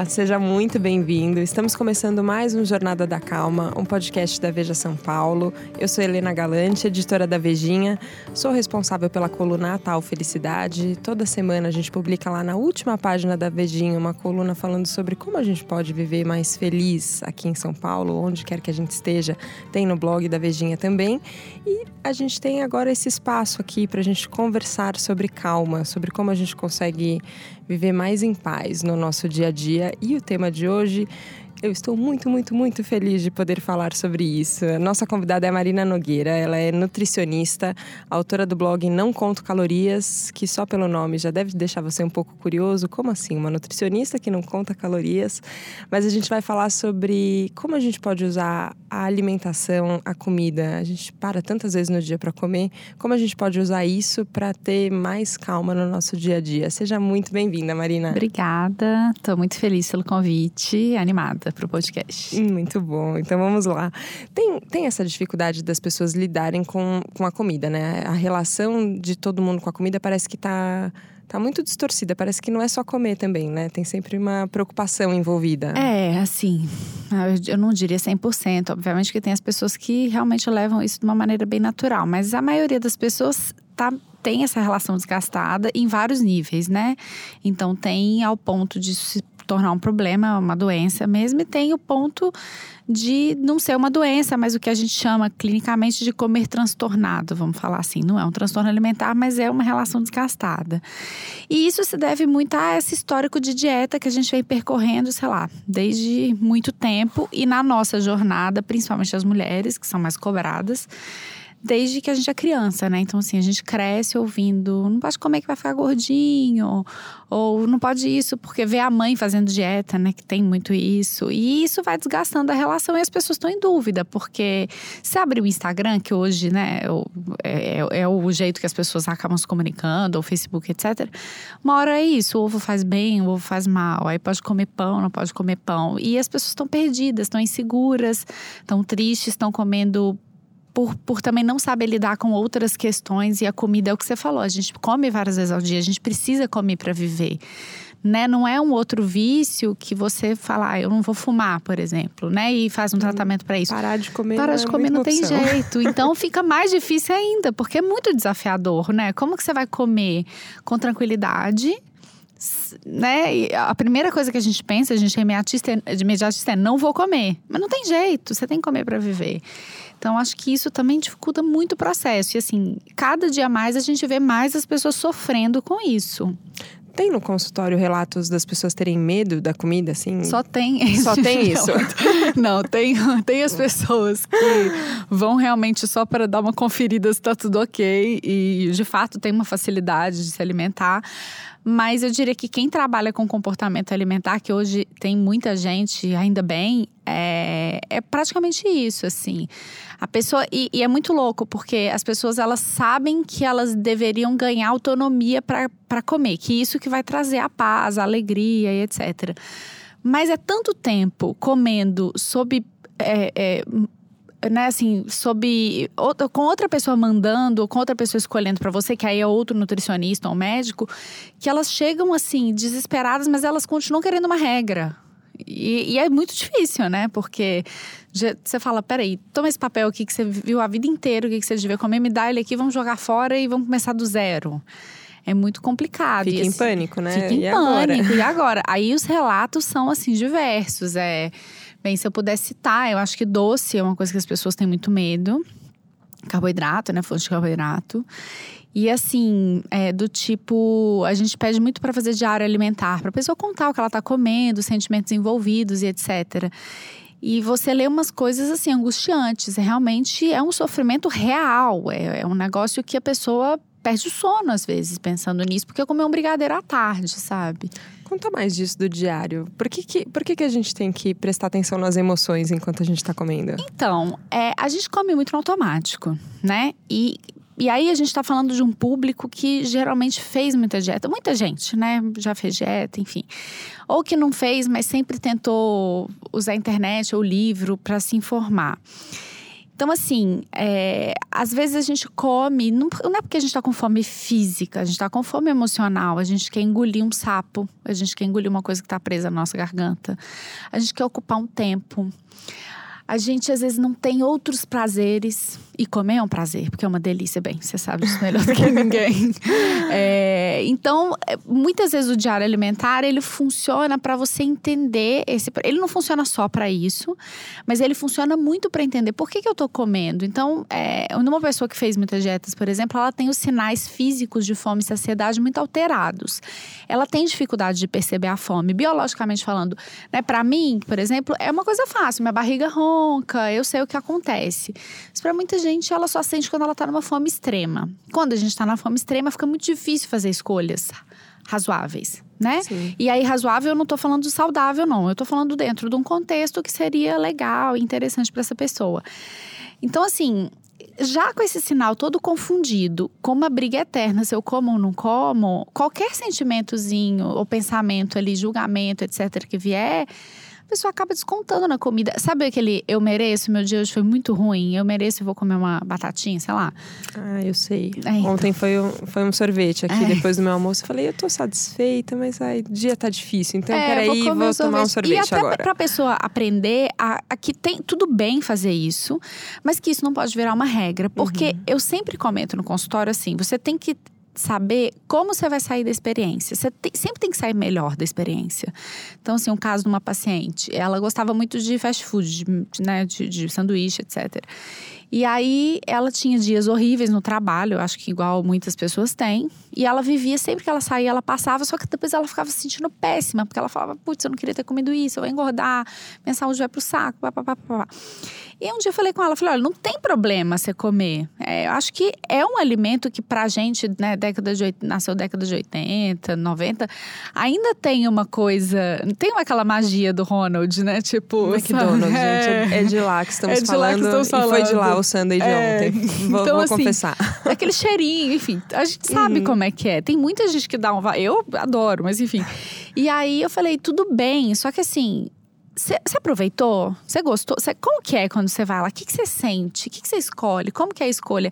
Olá, seja muito bem-vindo. Estamos começando mais um Jornada da Calma, um podcast da Veja São Paulo. Eu sou Helena Galante, editora da Vejinha. Sou responsável pela coluna Tal Felicidade. Toda semana a gente publica lá na última página da Vejinha uma coluna falando sobre como a gente pode viver mais feliz aqui em São Paulo, onde quer que a gente esteja. Tem no blog da Vejinha também. E a gente tem agora esse espaço aqui para a gente conversar sobre calma, sobre como a gente consegue viver mais em paz no nosso dia a dia. E o tema de hoje eu estou muito, muito, muito feliz de poder falar sobre isso. Nossa convidada é Marina Nogueira. Ela é nutricionista, autora do blog Não Conto Calorias, que só pelo nome já deve deixar você um pouco curioso. Como assim? Uma nutricionista que não conta calorias? Mas a gente vai falar sobre como a gente pode usar a alimentação, a comida. A gente para tantas vezes no dia para comer. Como a gente pode usar isso para ter mais calma no nosso dia a dia? Seja muito bem-vinda, Marina. Obrigada. Estou muito feliz pelo convite. Animada para o podcast. Muito bom. Então vamos lá. Tem, tem essa dificuldade das pessoas lidarem com, com a comida, né? A relação de todo mundo com a comida parece que está tá muito distorcida. Parece que não é só comer também, né? Tem sempre uma preocupação envolvida. É, assim, eu não diria 100%. Obviamente que tem as pessoas que realmente levam isso de uma maneira bem natural, mas a maioria das pessoas tá, tem essa relação desgastada em vários níveis, né? Então tem ao ponto de se tornar um problema, uma doença mesmo, e tem o ponto de não ser uma doença, mas o que a gente chama clinicamente de comer transtornado, vamos falar assim. Não é um transtorno alimentar, mas é uma relação desgastada. E isso se deve muito a esse histórico de dieta que a gente vem percorrendo, sei lá, desde muito tempo e na nossa jornada, principalmente as mulheres, que são mais cobradas desde que a gente é criança, né? Então, assim, a gente cresce ouvindo: não pode comer que vai ficar gordinho, ou não pode isso porque vê a mãe fazendo dieta, né? Que tem muito isso. E isso vai desgastando a relação e as pessoas estão em dúvida, porque se abrir o Instagram, que hoje, né, é, é, é, o jeito que as pessoas acabam se comunicando, ou Facebook, etc. Uma hora é isso: o ovo faz bem, o ovo faz mal, aí pode comer pão, não pode comer pão. E as pessoas estão perdidas, estão inseguras, estão tristes, estão comendo por, por também não saber lidar com outras questões e a comida é o que você falou, a gente come várias vezes ao dia, a gente precisa comer para viver. Né? Não é um outro vício que você fala, ah, eu não vou fumar, por exemplo, né? E faz um hum, tratamento para isso. Parar de comer. Parar não de comer não tem opção. jeito. Então fica mais difícil ainda, porque é muito desafiador, né? Como que você vai comer com tranquilidade? né? E a primeira coisa que a gente pensa, a gente é imediatista, imediatista é não vou comer. Mas não tem jeito, você tem que comer para viver. Então, acho que isso também dificulta muito o processo. E assim, cada dia mais a gente vê mais as pessoas sofrendo com isso. Tem no consultório relatos das pessoas terem medo da comida, assim? Só tem Só tem isso? Não, tem, tem as pessoas que vão realmente só para dar uma conferida se está tudo ok. E, de fato, tem uma facilidade de se alimentar. Mas eu diria que quem trabalha com comportamento alimentar, que hoje tem muita gente, ainda bem, é, é praticamente isso, assim. A pessoa. E, e, é muito louco, porque as pessoas elas sabem que elas deveriam ganhar autonomia para comer, que isso que vai trazer a paz, a alegria e etc. Mas é tanto tempo comendo sob. É, é, né, assim, sob outra, com outra pessoa mandando, ou com outra pessoa escolhendo para você, que aí é outro nutricionista ou médico, que elas chegam assim desesperadas, mas elas continuam querendo uma regra. E, e, é muito difícil, né? Porque você fala, peraí, toma esse papel aqui que você viu a vida inteira, o que você devia comer, me dá ele aqui, vamos jogar fora e vamos começar do zero. É muito complicado. Fica em pânico, né? Fica em e pânico. Agora? E agora? Aí os relatos são, assim, diversos. É Bem, se eu pudesse citar, eu acho que doce é uma coisa que as pessoas têm muito medo. Carboidrato, né? Fonte de carboidrato. E assim, é do tipo, a gente pede muito para fazer diário alimentar, para a pessoa contar o que ela está comendo, sentimentos envolvidos e etc. E você lê umas coisas assim angustiantes. Realmente é um sofrimento real. É, é um negócio que a pessoa perde o sono às vezes pensando nisso, porque comeu um brigadeiro à tarde, sabe? Conta mais disso do diário. Por que, que, por que, que a gente tem que prestar atenção nas emoções enquanto a gente está comendo? Então, é, a gente come muito no automático, né? E e aí a gente está falando de um público que geralmente fez muita dieta. Muita gente, né? Já fez dieta, enfim. Ou que não fez, mas sempre tentou usar a internet ou livro para se informar. Então, assim, é, às vezes a gente come, não, não é porque a gente está com fome física, a gente está com fome emocional, a gente quer engolir um sapo, a gente quer engolir uma coisa que está presa na nossa garganta, a gente quer ocupar um tempo a gente às vezes não tem outros prazeres. E comer é um prazer, porque é uma delícia, bem, você sabe disso melhor do que ninguém. É, então, é, muitas vezes o diário alimentar ele funciona para você entender esse. Ele não funciona só para isso, mas ele funciona muito para entender por que, que eu estou comendo. Então, é, uma pessoa que fez muitas dietas, por exemplo, ela tem os sinais físicos de fome e saciedade muito alterados. Ela tem dificuldade de perceber a fome, biologicamente falando. Né? Para mim, por exemplo, é uma coisa fácil, minha barriga ronca ronca, eu sei o que acontece. Mas para muita gente, ela só sente quando ela está numa fome extrema. Quando a gente está na fome extrema, fica muito difícil fazer escolhas razoáveis, né? Sim. E aí, razoável, eu não estou falando saudável, não. Eu estou falando dentro de um contexto que seria legal e interessante para essa pessoa. Então, assim, já com esse sinal todo confundido, com uma briga eterna, se eu como ou não como, qualquer sentimentozinho ou pensamento ali, julgamento, etc., que vier pessoa acaba descontando na comida. Sabe aquele eu mereço, meu dia hoje foi muito ruim, eu mereço e vou comer uma batatinha, sei lá? Ah, eu sei. É, então. Ontem foi um, foi um sorvete aqui é. depois do meu almoço. Eu falei, eu tô satisfeita, mas ai, o dia tá difícil. Então, é, peraí, vou, vou tomar um sorvete e até agora. Pra pessoa aprender a, a, que tem tudo bem fazer isso, mas que isso não pode virar uma regra. Porque uhum. eu sempre comento no consultório assim: você tem que saber como você vai sair da experiência. Você tem, sempre tem que sair melhor da experiência. Então, assim, um caso de uma paciente, ela gostava muito de fast food, de, né, de, de sanduíche, etc. E aí ela tinha dias horríveis no trabalho, acho que igual muitas pessoas têm. E ela vivia, sempre que ela saía, ela passava, só que depois ela ficava se sentindo péssima, porque ela falava, putz, eu não queria ter comido isso, eu vou engordar, minha saúde vai pro saco, papapá. E um dia eu falei com ela, falei, olha, não tem problema você comer. É, eu acho que é um alimento que pra gente, né, década de, nasceu década de 80, 90, ainda tem uma coisa, tem aquela magia do Ronald, né? Tipo, McDonald's, é, gente, é de lá que estamos é falando, que estamos falando. E foi de lá o sundae de é, ontem. Vou, então, vou assim, confessar. Aquele cheirinho, enfim, a gente sabe uhum. como é que é. Tem muita gente que dá um, eu adoro, mas enfim. E aí eu falei, tudo bem, só que assim, você aproveitou? Você gostou? Cê, como que é quando você vai lá? O que você sente? O que você escolhe? Como que é a escolha?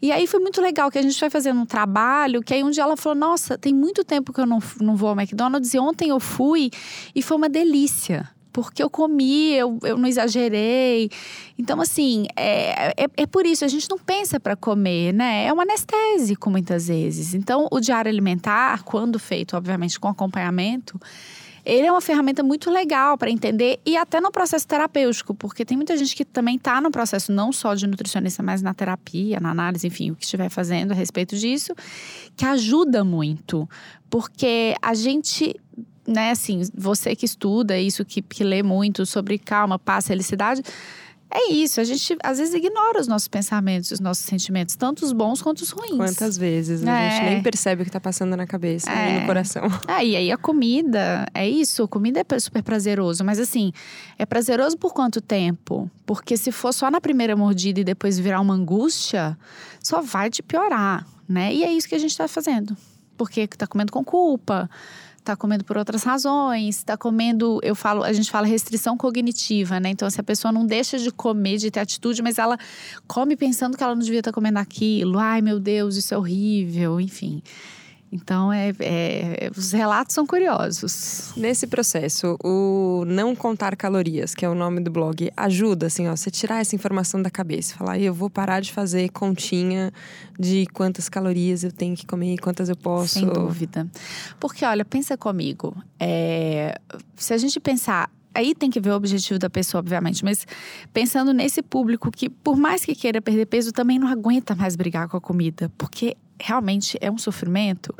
E aí foi muito legal que a gente foi fazendo um trabalho que aí um dia ela falou, nossa, tem muito tempo que eu não, não vou ao McDonald's e ontem eu fui e foi uma delícia porque eu comi, eu, eu não exagerei. Então, assim, é, é, é por isso, a gente não pensa para comer, né? É um anestésico muitas vezes. Então, o diário alimentar, quando feito, obviamente, com acompanhamento, ele é uma ferramenta muito legal para entender e até no processo terapêutico, porque tem muita gente que também está no processo não só de nutricionista, mas na terapia, na análise, enfim, o que estiver fazendo a respeito disso, que ajuda muito, porque a gente né, assim, você que estuda isso, que, que lê muito sobre calma, paz, felicidade, é isso, a gente às vezes ignora os nossos pensamentos, os nossos sentimentos, tanto os bons quanto os ruins. Quantas vezes é. a gente nem percebe o que está passando na cabeça é. e no coração. É, e aí a comida, é isso, a comida é super prazeroso, mas assim, é prazeroso por quanto tempo? Porque se for só na primeira mordida e depois virar uma angústia, só vai te piorar, né? E é isso que a gente está fazendo. Porque está comendo com culpa, está comendo por outras razões, está comendo, eu falo, a gente fala restrição cognitiva, né? Então, se a pessoa não deixa de comer, de ter atitude, mas ela come pensando que ela não devia estar tá comendo aquilo, ai meu Deus, isso é horrível, enfim. Então, é, é, os relatos são curiosos. Nesse processo, o não contar calorias, que é o nome do blog, ajuda, assim, ó, você tirar essa informação da cabeça. Falar, eu vou parar de fazer continha de quantas calorias eu tenho que comer, quantas eu posso. Sem dúvida. Porque, olha, pensa comigo. É, se a gente pensar aí tem que ver o objetivo da pessoa, obviamente, mas pensando nesse público que, por mais que queira perder peso, também não aguenta mais brigar com a comida, porque realmente é um sofrimento.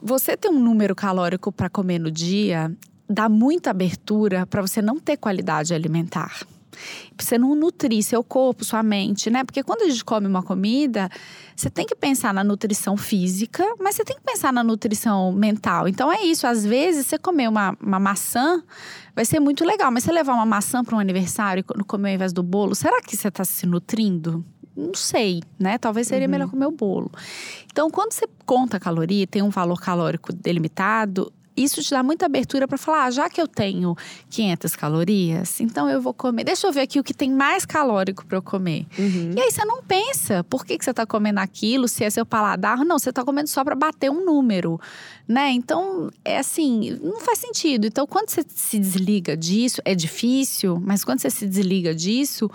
Você ter um número calórico para comer no dia dá muita abertura para você não ter qualidade alimentar. Pra você não nutrir seu corpo, sua mente, né? Porque quando a gente come uma comida, você tem que pensar na nutrição física, mas você tem que pensar na nutrição mental. Então é isso, às vezes você comer uma, uma maçã vai ser muito legal, mas você levar uma maçã para um aniversário e comer ao invés do bolo, será que você está se nutrindo? Não sei, né? Talvez seria uhum. melhor comer o bolo. Então, quando você conta a caloria, tem um valor calórico delimitado, isso te dá muita abertura para falar, ah, já que eu tenho 500 calorias, então eu vou comer. Deixa eu ver aqui o que tem mais calórico para eu comer. Uhum. E aí você não pensa, por que, que você está comendo aquilo? Se é seu paladar? Não, você está comendo só para bater um número, né? Então, é assim, não faz sentido. Então, quando você se desliga disso, é difícil, mas quando você se desliga disso,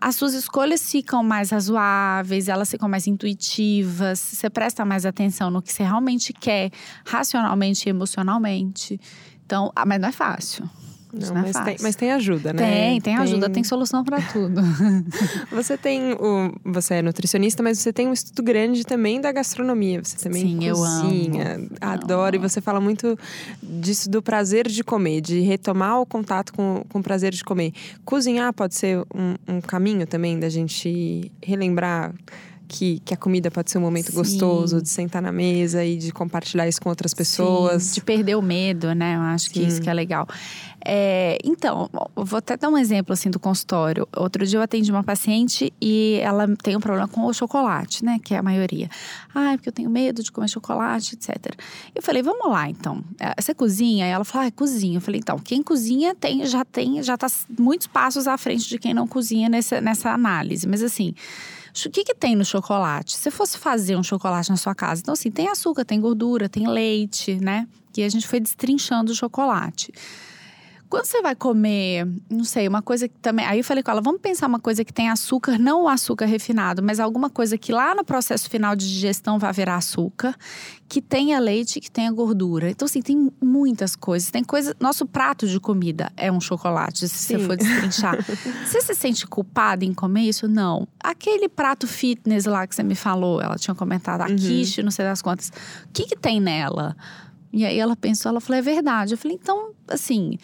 as suas escolhas ficam mais razoáveis, elas ficam mais intuitivas, você presta mais atenção no que você realmente quer, racionalmente e emocionalmente. Então, ah, mas não é fácil. Não, não é mas, tem, mas, tem, ajuda, né? Tem, tem ajuda, tem, tem solução para tudo. você tem o, você é nutricionista, mas você tem um estudo grande também da gastronomia. Você também Sim, cozinha, eu amo. adora e você fala muito disso do prazer de comer, de retomar o contato com, com o prazer de comer. Cozinhar pode ser um, um caminho também da gente relembrar que, que a comida pode ser um momento Sim. gostoso de sentar na mesa e de compartilhar isso com outras pessoas. Sim, de perder o medo, né? Eu acho que Sim. isso que é legal. É, então, vou até dar um exemplo assim do consultório. Outro dia eu atendi uma paciente e ela tem um problema com o chocolate, né? Que é a maioria. Ah, porque eu tenho medo de comer chocolate, etc. Eu falei, vamos lá então. É, você cozinha? E ela falou, ah, cozinha. Eu falei, então, quem cozinha tem, já tem, já tá muitos passos à frente de quem não cozinha nessa, nessa análise. Mas assim. O que, que tem no chocolate? Se fosse fazer um chocolate na sua casa, então assim, tem açúcar, tem gordura, tem leite, né? E a gente foi destrinchando o chocolate. Quando você vai comer, não sei, uma coisa que também. Aí eu falei com ela, vamos pensar uma coisa que tem açúcar, não o açúcar refinado, mas alguma coisa que lá no processo final de digestão vai virar açúcar, que tenha leite, que tenha gordura. Então, assim, tem muitas coisas. Tem coisa. Nosso prato de comida é um chocolate, se Sim. você for destrinchar. você se sente culpada em comer isso? Não. Aquele prato fitness lá que você me falou, ela tinha comentado, a uhum. quiche, não sei das quantas. O que, que tem nela? E aí ela pensou, ela falou, é verdade. Eu falei, então, assim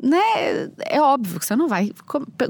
né? É óbvio que você não vai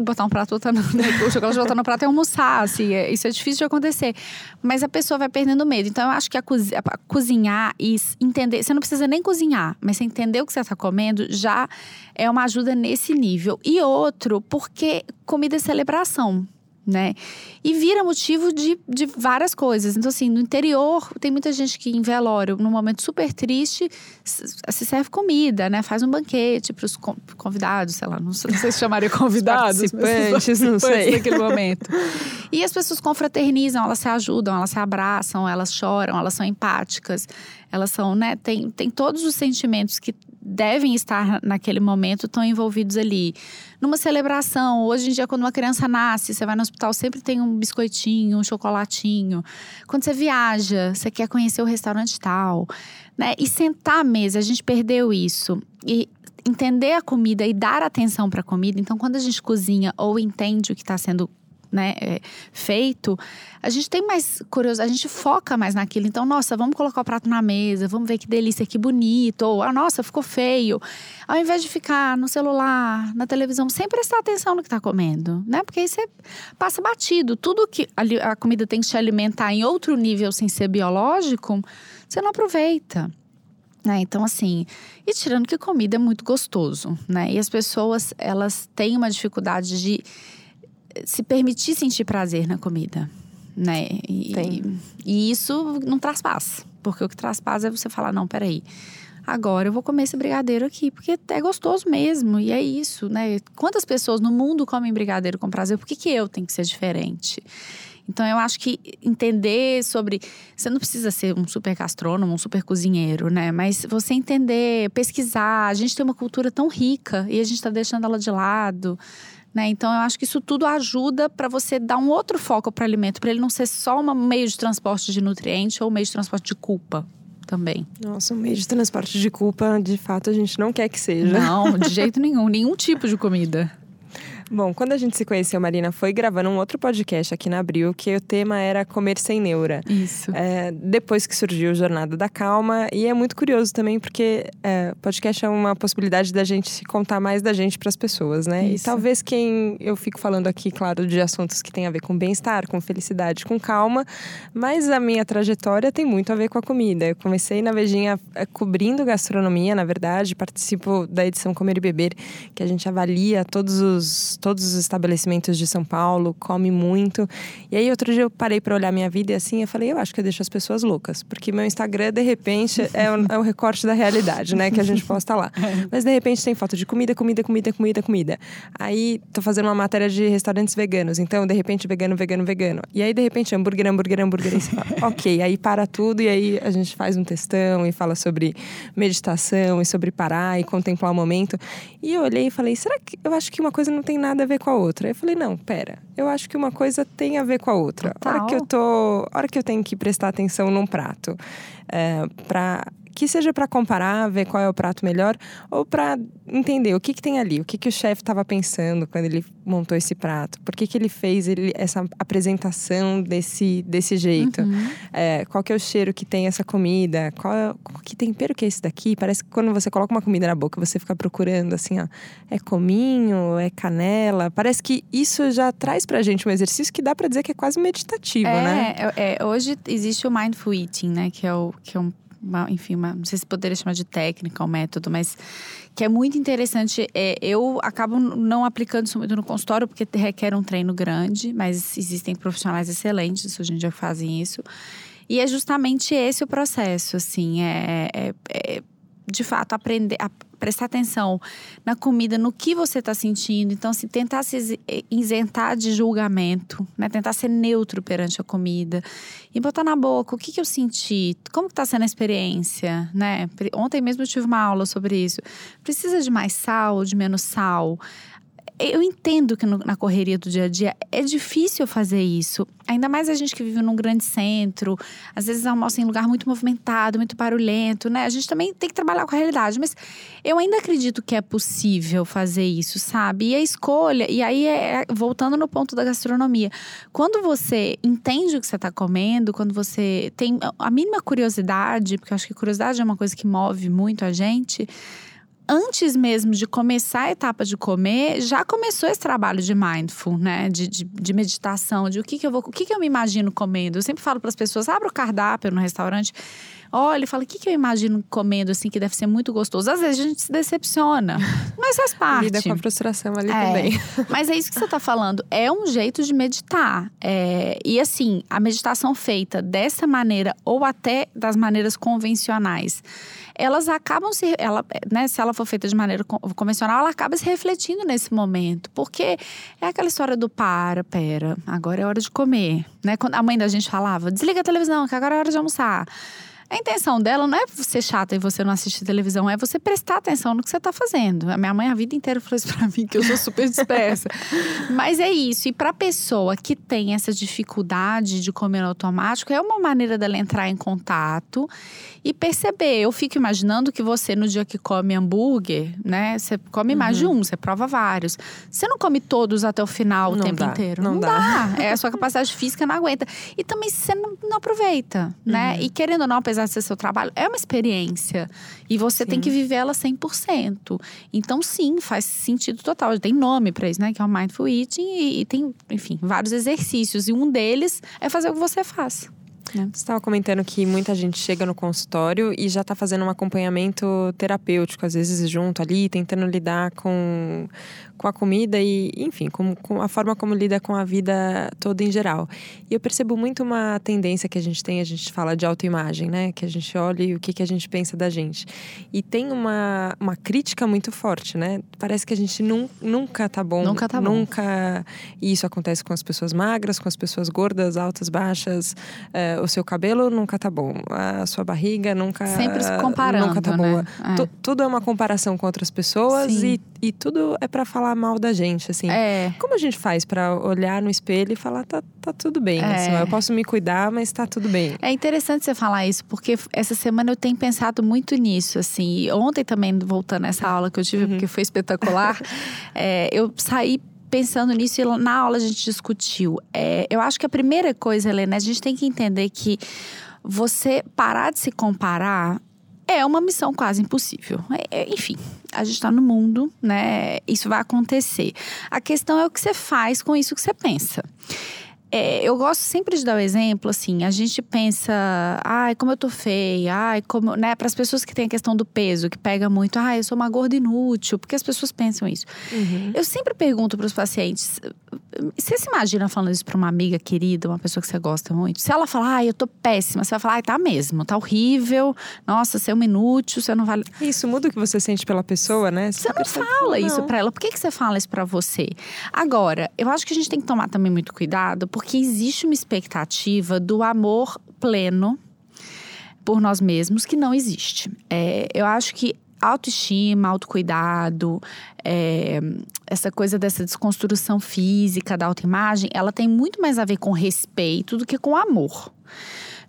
botar um prato botando, o chocolate botando no prato e almoçar, assim, é, isso é difícil de acontecer. Mas a pessoa vai perdendo medo. Então eu acho que a, cozi a cozinhar e entender, você não precisa nem cozinhar, mas você entender o que você está comendo já é uma ajuda nesse nível. E outro, porque comida é celebração né? E vira motivo de, de várias coisas. Então, assim, no interior, tem muita gente que em velório, num momento super triste, se serve comida, né? Faz um banquete para os convidados, sei lá, não sei, não sei se chamaria convidados, participantes, não sei. naquele momento. E as pessoas confraternizam, elas se ajudam, elas se abraçam, elas choram, elas são empáticas, elas são, né? Tem, tem todos os sentimentos que devem estar naquele momento estão envolvidos ali. Numa celebração, hoje em dia, quando uma criança nasce, você vai no hospital, sempre tem um biscoitinho, um chocolatinho. Quando você viaja, você quer conhecer o restaurante tal, né? E sentar à mesa, a gente perdeu isso. E entender a comida e dar atenção para a comida. Então, quando a gente cozinha ou entende o que está sendo né, é, feito, a gente tem mais curiosidade, a gente foca mais naquilo. Então, nossa, vamos colocar o prato na mesa, vamos ver que delícia, que bonito, ou ah, nossa, ficou feio. Ao invés de ficar no celular, na televisão, sem prestar atenção no que está comendo, né? Porque aí você passa batido. Tudo que a, a comida tem que te alimentar em outro nível sem ser biológico, você não aproveita. Né? Então, assim, e tirando que comida é muito gostoso, né? E as pessoas, elas têm uma dificuldade de se permitir sentir prazer na comida, né? E, e isso não traz paz. Porque o que traz paz é você falar, não, peraí. Agora eu vou comer esse brigadeiro aqui, porque é gostoso mesmo. E é isso, né? Quantas pessoas no mundo comem brigadeiro com prazer? Por que, que eu tenho que ser diferente? Então eu acho que entender sobre. Você não precisa ser um super gastrônomo, um super cozinheiro, né? Mas você entender, pesquisar. A gente tem uma cultura tão rica e a gente está deixando ela de lado. Né? Então, eu acho que isso tudo ajuda para você dar um outro foco para o alimento, para ele não ser só um meio de transporte de nutriente ou um meio de transporte de culpa também. Nossa, um meio de transporte de culpa, de fato, a gente não quer que seja. Não, de jeito nenhum, nenhum tipo de comida. Bom, quando a gente se conheceu, Marina, foi gravando um outro podcast aqui na Abril, que o tema era comer sem neura. Isso. É, depois que surgiu Jornada da Calma. E é muito curioso também, porque é, podcast é uma possibilidade da gente contar mais da gente para as pessoas, né? Isso. E talvez quem eu fico falando aqui, claro, de assuntos que tem a ver com bem-estar, com felicidade, com calma, mas a minha trajetória tem muito a ver com a comida. Eu comecei na Vejinha é, cobrindo gastronomia, na verdade, participo da edição Comer e Beber, que a gente avalia todos os todos os estabelecimentos de São Paulo, come muito. E aí outro dia eu parei para olhar minha vida e assim eu falei, eu acho que eu deixo as pessoas loucas, porque meu Instagram de repente é o, é o recorte da realidade, né, que a gente posta lá. Mas de repente tem foto de comida, comida, comida, comida, comida. Aí tô fazendo uma matéria de restaurantes veganos, então de repente vegano, vegano, vegano. E aí de repente hambúrguer, hambúrguer, hambúrguer. E você fala, ok, aí para tudo e aí a gente faz um testão e fala sobre meditação e sobre parar e contemplar o momento. E eu olhei e falei, será que eu acho que uma coisa não tem nada a ver com a outra? Eu falei, não, pera, eu acho que uma coisa tem a ver com a outra. A hora que eu tô, a hora que eu tenho que prestar atenção num prato, é, para que seja para comparar, ver qual é o prato melhor, ou para entender o que, que tem ali, o que, que o chefe estava pensando quando ele montou esse prato, por que, que ele fez ele, essa apresentação desse, desse jeito, uhum. é, qual que é o cheiro que tem essa comida, qual, é, qual que tempero que é esse daqui. Parece que quando você coloca uma comida na boca, você fica procurando assim, ó, é cominho, é canela. Parece que isso já traz pra gente um exercício que dá para dizer que é quase meditativo, é, né? É, é, hoje existe o mindful eating, né, que é, o, que é um uma, enfim, uma, não sei se poderia chamar de técnica ou método, mas que é muito interessante. É, eu acabo não aplicando isso muito no consultório, porque requer um treino grande, mas existem profissionais excelentes hoje em dia que fazem isso. E é justamente esse o processo, assim, é, é, é de fato aprender, prestar atenção na comida, no que você está sentindo. Então, assim, tentar se eh, isentar de julgamento, né? Tentar ser neutro perante a comida. E botar na boca o que, que eu senti, como está sendo a experiência, né? Ontem mesmo eu tive uma aula sobre isso. Precisa de mais sal, de menos sal? Eu entendo que no, na correria do dia a dia é difícil fazer isso. Ainda mais a gente que vive num grande centro, às vezes almoça em lugar muito movimentado, muito barulhento, né? A gente também tem que trabalhar com a realidade. Mas eu ainda acredito que é possível fazer isso, sabe? E a escolha, e aí é, voltando no ponto da gastronomia. Quando você entende o que você está comendo, quando você tem a mínima curiosidade, porque eu acho que curiosidade é uma coisa que move muito a gente antes mesmo de começar a etapa de comer, já começou esse trabalho de mindful, né? De, de, de meditação, de o que, que eu vou, o que, que eu me imagino comendo. Eu sempre falo para as pessoas: abra o cardápio no restaurante olha e fala: o que, que eu imagino comendo assim que deve ser muito gostoso? Às vezes a gente se decepciona, mas faz parte. Lida com a frustração ali é, também. Mas é isso que você está falando. É um jeito de meditar. É, e assim, a meditação feita dessa maneira ou até das maneiras convencionais, elas acabam se. Ela, né, se ela for feita de maneira convencional, ela acaba se refletindo nesse momento. Porque é aquela história do para, pera, agora é hora de comer. Né? Quando a mãe da gente falava, desliga a televisão, que agora é hora de almoçar. A intenção dela não é ser chata e você não assistir televisão, é você prestar atenção no que você está fazendo. A minha mãe a vida inteira falou isso para mim, que eu sou super dispersa. Mas é isso. E para pessoa que tem essa dificuldade de comer no automático, é uma maneira dela entrar em contato e perceber. Eu fico imaginando que você, no dia que come hambúrguer, né? Você come mais de uhum. um, você prova vários. Você não come todos até o final, o tempo dá, inteiro. Não, não dá. dá. É, a sua capacidade física não aguenta. E também você não, não aproveita, né? Uhum. E querendo ou não, apesar apesar de ser seu trabalho, é uma experiência. E você sim. tem que viver ela 100%. Então, sim, faz sentido total. Tem nome para isso, né? Que é o Mindful Eating. E, e tem, enfim, vários exercícios. E um deles é fazer o que você faz. Né? Você estava comentando que muita gente chega no consultório e já está fazendo um acompanhamento terapêutico, às vezes junto ali, tentando lidar com, com a comida e, enfim, com, com a forma como lida com a vida toda em geral. E eu percebo muito uma tendência que a gente tem, a gente fala de autoimagem, né? Que a gente olha e o que, que a gente pensa da gente. E tem uma, uma crítica muito forte, né? Parece que a gente num, nunca tá bom. Nunca tá bom. Nunca. E isso acontece com as pessoas magras, com as pessoas gordas, altas, baixas. Uh, o seu cabelo nunca tá bom. A sua barriga nunca. Sempre se comparando. Nunca tá né? boa. É. Tudo é uma comparação com outras pessoas e, e tudo é para falar mal da gente, assim. É. Como a gente faz para olhar no espelho e falar, tá, tá tudo bem, é. assim, eu posso me cuidar, mas tá tudo bem. É interessante você falar isso, porque essa semana eu tenho pensado muito nisso, assim. E ontem também, voltando a essa aula que eu tive, uhum. porque foi espetacular, é, eu saí pensando nisso e na aula a gente discutiu. É, eu acho que a primeira coisa, Helena, a gente tem que entender que você parar de se comparar é uma missão quase impossível. É, é enfim, a gente está no mundo, né? Isso vai acontecer. A questão é o que você faz com isso que você pensa. É, eu gosto sempre de dar o exemplo, assim, a gente pensa, ai, como eu tô feia, ai, como, né, para as pessoas que têm a questão do peso, que pega muito, ai, eu sou uma gorda inútil, porque as pessoas pensam isso. Uhum. Eu sempre pergunto para os pacientes, você se imagina falando isso para uma amiga querida, uma pessoa que você gosta muito? Se ela falar, ai, eu tô péssima, você vai falar, ai, tá mesmo, tá horrível, nossa, você é um inútil, você não vale. Isso muda o que você sente pela pessoa, né? Você, você não fala isso para ela. Por que, que você fala isso para você? Agora, eu acho que a gente tem que tomar também muito cuidado, porque porque existe uma expectativa do amor pleno por nós mesmos que não existe. É, eu acho que autoestima, autocuidado, é, essa coisa dessa desconstrução física da autoimagem, ela tem muito mais a ver com respeito do que com amor.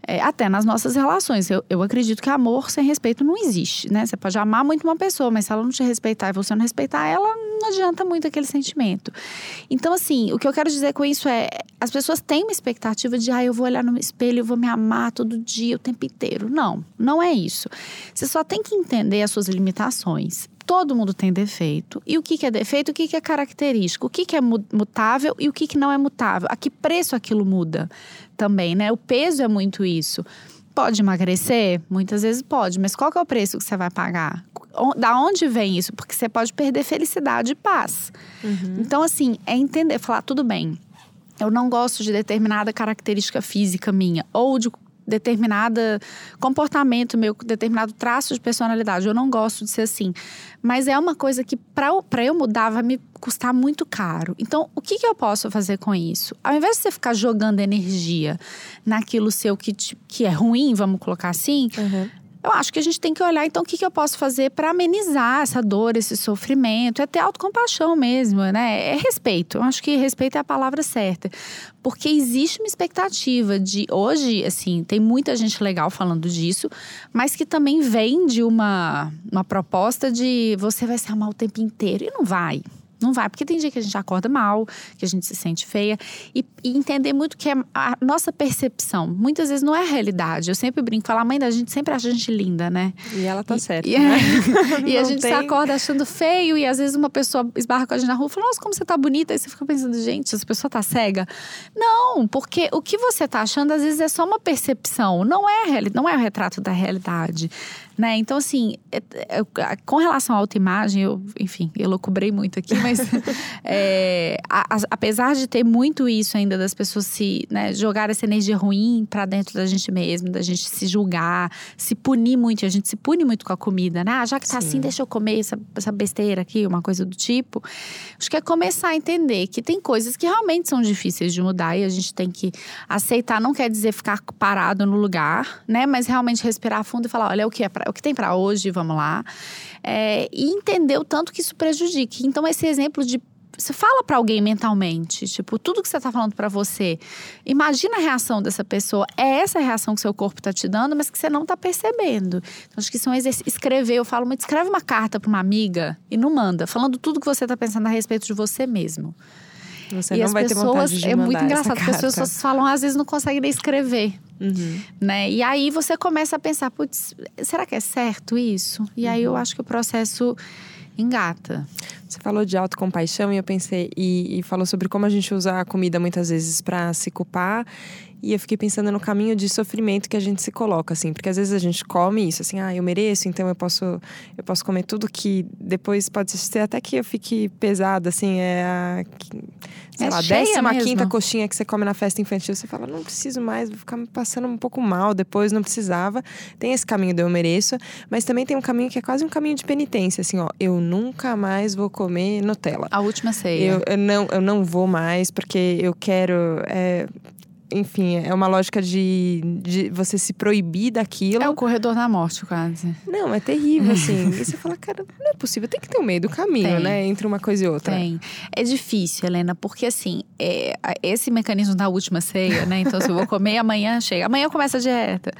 É, até nas nossas relações. Eu, eu acredito que amor sem respeito não existe, né? Você pode amar muito uma pessoa, mas se ela não te respeitar e você não respeitar ela, não adianta muito aquele sentimento. Então, assim, o que eu quero dizer com isso é: as pessoas têm uma expectativa de, ah, eu vou olhar no espelho, eu vou me amar todo dia, o tempo inteiro. Não, não é isso. Você só tem que entender as suas limitações todo mundo tem defeito. E o que, que é defeito, o que, que é característico, o que, que é mutável e o que, que não é mutável. A que preço aquilo muda também, né? O peso é muito isso. Pode emagrecer? Muitas vezes pode, mas qual que é o preço que você vai pagar? Da onde vem isso? Porque você pode perder felicidade e paz. Uhum. Então, assim, é entender, falar, tudo bem, eu não gosto de determinada característica física minha, ou de determinada comportamento meu, determinado traço de personalidade. Eu não gosto de ser assim. Mas é uma coisa que para eu mudar vai me custar muito caro. Então, o que, que eu posso fazer com isso? Ao invés de você ficar jogando energia naquilo seu que, que é ruim, vamos colocar assim, uhum. Eu acho que a gente tem que olhar, então, o que, que eu posso fazer para amenizar essa dor, esse sofrimento. É ter autocompaixão mesmo, né? É respeito. Eu acho que respeito é a palavra certa. Porque existe uma expectativa de. Hoje, assim, tem muita gente legal falando disso, mas que também vem de uma, uma proposta de você vai se amar o tempo inteiro. E não vai. Não vai, porque tem dia que a gente acorda mal, que a gente se sente feia. E, e entender muito que é a nossa percepção, muitas vezes não é a realidade. Eu sempre brinco, falar, a mãe da gente sempre acha a gente linda, né? E ela tá certa. E, né? e a gente tem... se acorda achando feio, e às vezes uma pessoa esbarra com a gente na rua e fala, nossa, como você tá bonita. Aí você fica pensando, gente, essa pessoa tá cega. Não, porque o que você tá achando, às vezes, é só uma percepção, não é, não é o retrato da realidade. Né? Então, assim, é, é, com relação à autoimagem, eu, enfim, eu loucubrei muito aqui, mas é, a, a, apesar de ter muito isso ainda das pessoas se né, jogar essa energia ruim para dentro da gente mesmo, da gente se julgar, se punir muito, a gente se pune muito com a comida, né? Ah, já que tá assim, Sim. assim, deixa eu comer essa, essa besteira aqui, uma coisa do tipo. Acho que é começar a entender que tem coisas que realmente são difíceis de mudar e a gente tem que aceitar. Não quer dizer ficar parado no lugar, né? Mas realmente respirar fundo e falar: olha, o que é pra, o que tem para hoje, vamos lá. É, e entender o tanto que isso prejudique. Então, esse exemplo de você fala para alguém mentalmente, tipo, tudo que você tá falando para você, imagina a reação dessa pessoa. É essa a reação que seu corpo tá te dando, mas que você não tá percebendo. Então, acho que isso é um exercício. Escrever, eu falo muito, escreve uma carta para uma amiga e não manda, falando tudo que você tá pensando a respeito de você mesmo. Você e não vai pessoas, ter vontade de É muito engraçado, as pessoas falam, às vezes não conseguem nem escrever. Uhum. Né? E aí você começa a pensar, putz, será que é certo isso? E aí eu uhum. acho que o processo engata. Você falou de autocompaixão e eu pensei, e, e falou sobre como a gente usa a comida muitas vezes para se culpar. E eu fiquei pensando no caminho de sofrimento que a gente se coloca, assim, porque às vezes a gente come isso, assim, ah, eu mereço, então eu posso, eu posso comer tudo que depois pode ser até que eu fique pesada, assim, é a, sei é lá, décima quinta coxinha que você come na festa infantil, você fala, não preciso mais, vou ficar me passando um pouco mal depois, não precisava. Tem esse caminho do eu mereço, mas também tem um caminho que é quase um caminho de penitência, assim, ó, eu nunca mais vou comer Nutella. A última ceia. Eu, eu não, eu não vou mais, porque eu quero. É, enfim, é uma lógica de, de você se proibir daquilo. É o corredor da morte, quase. Não, é terrível, assim. e você fala, cara, não é possível, tem que ter um meio do caminho, tem. né? Entre uma coisa e outra. Tem. É difícil, Helena, porque assim, é, esse mecanismo da última ceia, né? Então, se eu vou comer, amanhã chega. Amanhã começa a dieta.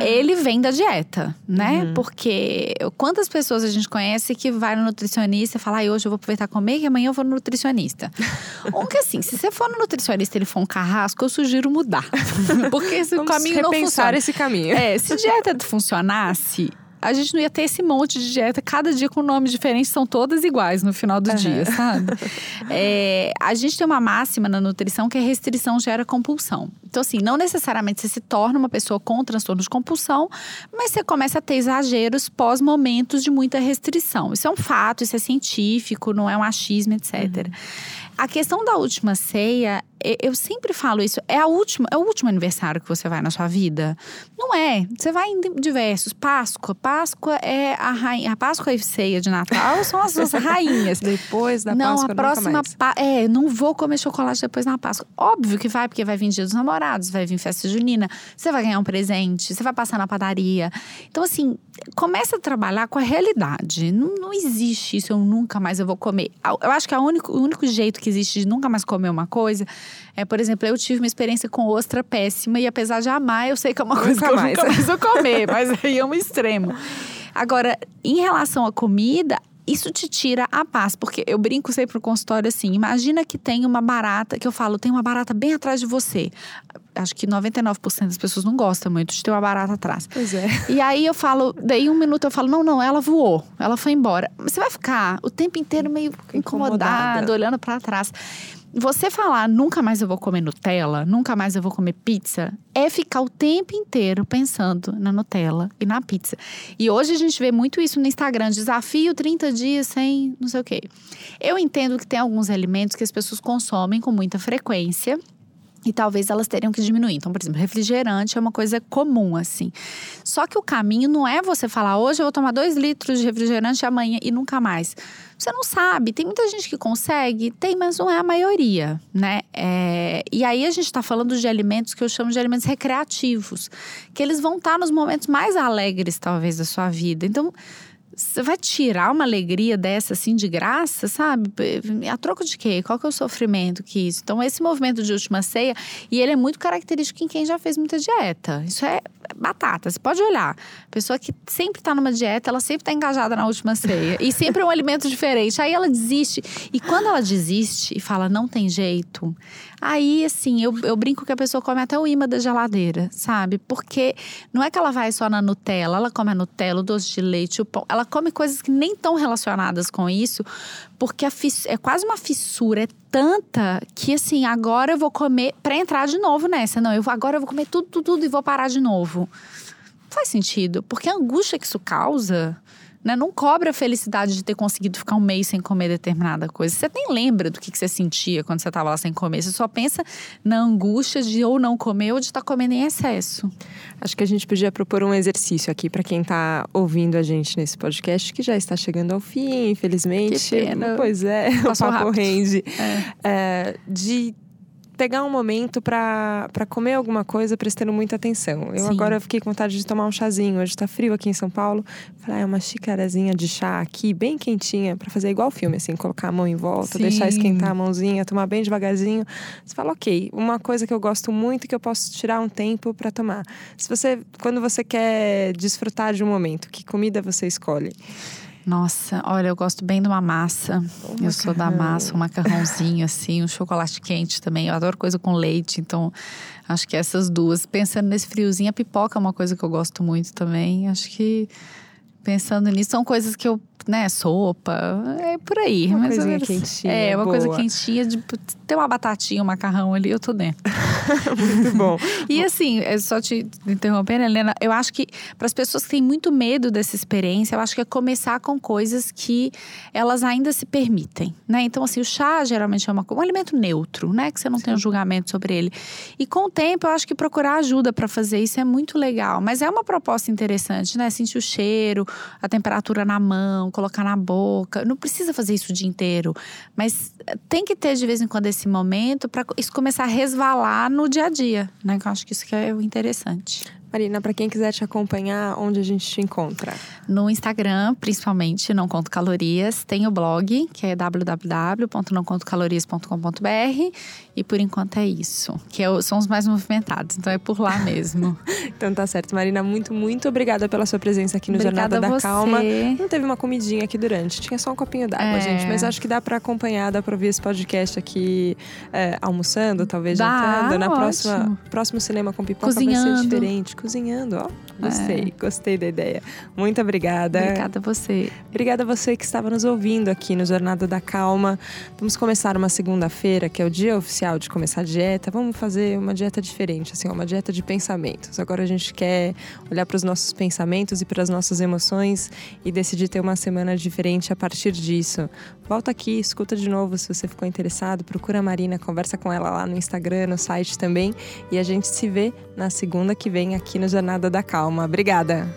Ele vem da dieta, né? Uhum. Porque quantas pessoas a gente conhece que vai no nutricionista e fala, ah, hoje eu vou aproveitar comer e amanhã eu vou no nutricionista. um que assim, se você for no nutricionista e ele for um carrasco, eu sugiro sugiro mudar. Porque esse Vamos caminho não funciona. esse caminho. É, se dieta funcionasse, a gente não ia ter esse monte de dieta, cada dia com nome diferente, são todas iguais no final do uhum. dia, sabe? É, a gente tem uma máxima na nutrição que é restrição gera compulsão. Então, assim, não necessariamente você se torna uma pessoa com transtorno de compulsão, mas você começa a ter exageros pós momentos de muita restrição. Isso é um fato, isso é científico, não é um achismo, etc. Uhum. A questão da última ceia, eu sempre falo isso, é, a última, é o último aniversário que você vai na sua vida? Não é. Você vai em diversos. Páscoa. Páscoa é a rainha. A Páscoa e ceia de Natal são as duas rainhas. Depois da não, Páscoa. Não, a próxima. É, não vou comer chocolate depois da Páscoa. Óbvio que vai, porque vai vir dia dos namorados, vai vir festa junina, você vai ganhar um presente, você vai passar na padaria. Então, assim, começa a trabalhar com a realidade. Não, não existe isso, eu nunca mais eu vou comer. Eu acho que único, o único jeito que existe de nunca mais comer uma coisa é, por exemplo, eu tive uma experiência com ostra péssima e apesar de amar, eu sei que é uma coisa nunca que eu mais. nunca mais vou comer, mas aí é um extremo. Agora, em relação à comida, isso te tira a paz, porque eu brinco sempre no consultório assim: imagina que tem uma barata, que eu falo, tem uma barata bem atrás de você. Acho que 99% das pessoas não gostam muito de ter uma barata atrás. Pois é. E aí eu falo, daí um minuto eu falo: não, não, ela voou, ela foi embora. Você vai ficar o tempo inteiro meio incomodado, incomodada. olhando para trás. Você falar nunca mais eu vou comer Nutella, nunca mais eu vou comer pizza, é ficar o tempo inteiro pensando na Nutella e na pizza. E hoje a gente vê muito isso no Instagram: desafio 30 dias sem não sei o quê. Eu entendo que tem alguns alimentos que as pessoas consomem com muita frequência e talvez elas teriam que diminuir. Então, por exemplo, refrigerante é uma coisa comum, assim. Só que o caminho não é você falar, hoje eu vou tomar dois litros de refrigerante amanhã e nunca mais. Você não sabe. Tem muita gente que consegue, tem, mas não é a maioria, né? É... E aí a gente está falando de alimentos que eu chamo de alimentos recreativos, que eles vão estar tá nos momentos mais alegres, talvez, da sua vida. Então você vai tirar uma alegria dessa assim de graça, sabe? A troco de quê? Qual que é o sofrimento que isso? Então, esse movimento de última ceia, e ele é muito característico em quem já fez muita dieta. Isso é batata, você pode olhar. A pessoa que sempre está numa dieta, ela sempre está engajada na última ceia. e sempre é um alimento diferente. Aí ela desiste. E quando ela desiste e fala, não tem jeito, aí assim, eu, eu brinco que a pessoa come até o imã da geladeira, sabe? Porque não é que ela vai só na Nutella, ela come a Nutella, o doce de leite, o pão. Ela come coisas que nem estão relacionadas com isso, porque é quase uma fissura, é tanta que assim, agora eu vou comer para entrar de novo nessa. Não, eu agora eu vou comer tudo, tudo, tudo e vou parar de novo. Não faz sentido, porque a angústia que isso causa né? Não cobre a felicidade de ter conseguido ficar um mês sem comer determinada coisa. Você nem lembra do que, que você sentia quando você estava lá sem comer. Você só pensa na angústia de ou não comer ou de estar tá comendo em excesso. Acho que a gente podia propor um exercício aqui para quem está ouvindo a gente nesse podcast, que já está chegando ao fim, infelizmente. Que pena. Pois é, Passou o papo rápido. rende. É. É, de pegar um momento para comer alguma coisa prestando muita atenção. Eu Sim. agora fiquei com vontade de tomar um chazinho. Hoje tá frio aqui em São Paulo. Falei, ah, é uma xicarazinha de chá aqui, bem quentinha, para fazer igual filme, assim, colocar a mão em volta, Sim. deixar esquentar a mãozinha, tomar bem devagarzinho. Você fala, ok, uma coisa que eu gosto muito que eu posso tirar um tempo para tomar. Se você, quando você quer desfrutar de um momento, que comida você escolhe? Nossa, olha, eu gosto bem de uma massa. Um eu sou da massa, um macarrãozinho assim, um chocolate quente também. Eu adoro coisa com leite, então acho que essas duas. Pensando nesse friozinho, a pipoca é uma coisa que eu gosto muito também. Acho que pensando nisso, são coisas que eu né, sopa, é por aí. Uma coisa quentinha. É, uma boa. coisa quentinha, de ter uma batatinha, um macarrão ali, eu tô dentro. muito bom. e assim, é só te interrompendo, Helena, eu acho que para as pessoas que têm muito medo dessa experiência, eu acho que é começar com coisas que elas ainda se permitem, né? Então, assim, o chá geralmente é uma, um alimento neutro, né? Que você não Sim. tem um julgamento sobre ele. E com o tempo, eu acho que procurar ajuda para fazer isso é muito legal. Mas é uma proposta interessante, né? Sentir o cheiro, a temperatura na mão, colocar na boca. Não precisa fazer isso o dia inteiro, mas tem que ter de vez em quando esse momento para isso começar a resvalar no dia a dia, né? Que eu acho que isso que é o interessante. Marina, para quem quiser te acompanhar, onde a gente te encontra? No Instagram, principalmente, Não Conto Calorias. Tem o blog, que é www.nãocontocalorias.com.br. E por enquanto é isso, que são os mais movimentados. Então é por lá mesmo. então tá certo. Marina, muito, muito obrigada pela sua presença aqui no obrigada Jornada da Calma. Não teve uma comidinha aqui durante, tinha só um copinho d'água, é. gente. Mas acho que dá para acompanhar, dá pra ouvir esse podcast aqui é, almoçando, talvez dá, jantando. Na ótimo. próxima próximo cinema com pipoca Cozinhando. vai ser diferente cozinhando, ó. Gostei, é. gostei da ideia. Muito obrigada. Obrigada a você. Obrigada a você que estava nos ouvindo aqui no Jornada da Calma. Vamos começar uma segunda-feira, que é o dia oficial de começar a dieta. Vamos fazer uma dieta diferente, assim, uma dieta de pensamentos. Agora a gente quer olhar para os nossos pensamentos e para as nossas emoções e decidir ter uma semana diferente a partir disso. Volta aqui, escuta de novo se você ficou interessado, procura a Marina, conversa com ela lá no Instagram, no site também. E a gente se vê na segunda que vem aqui no Jornada da Calma. Obrigada!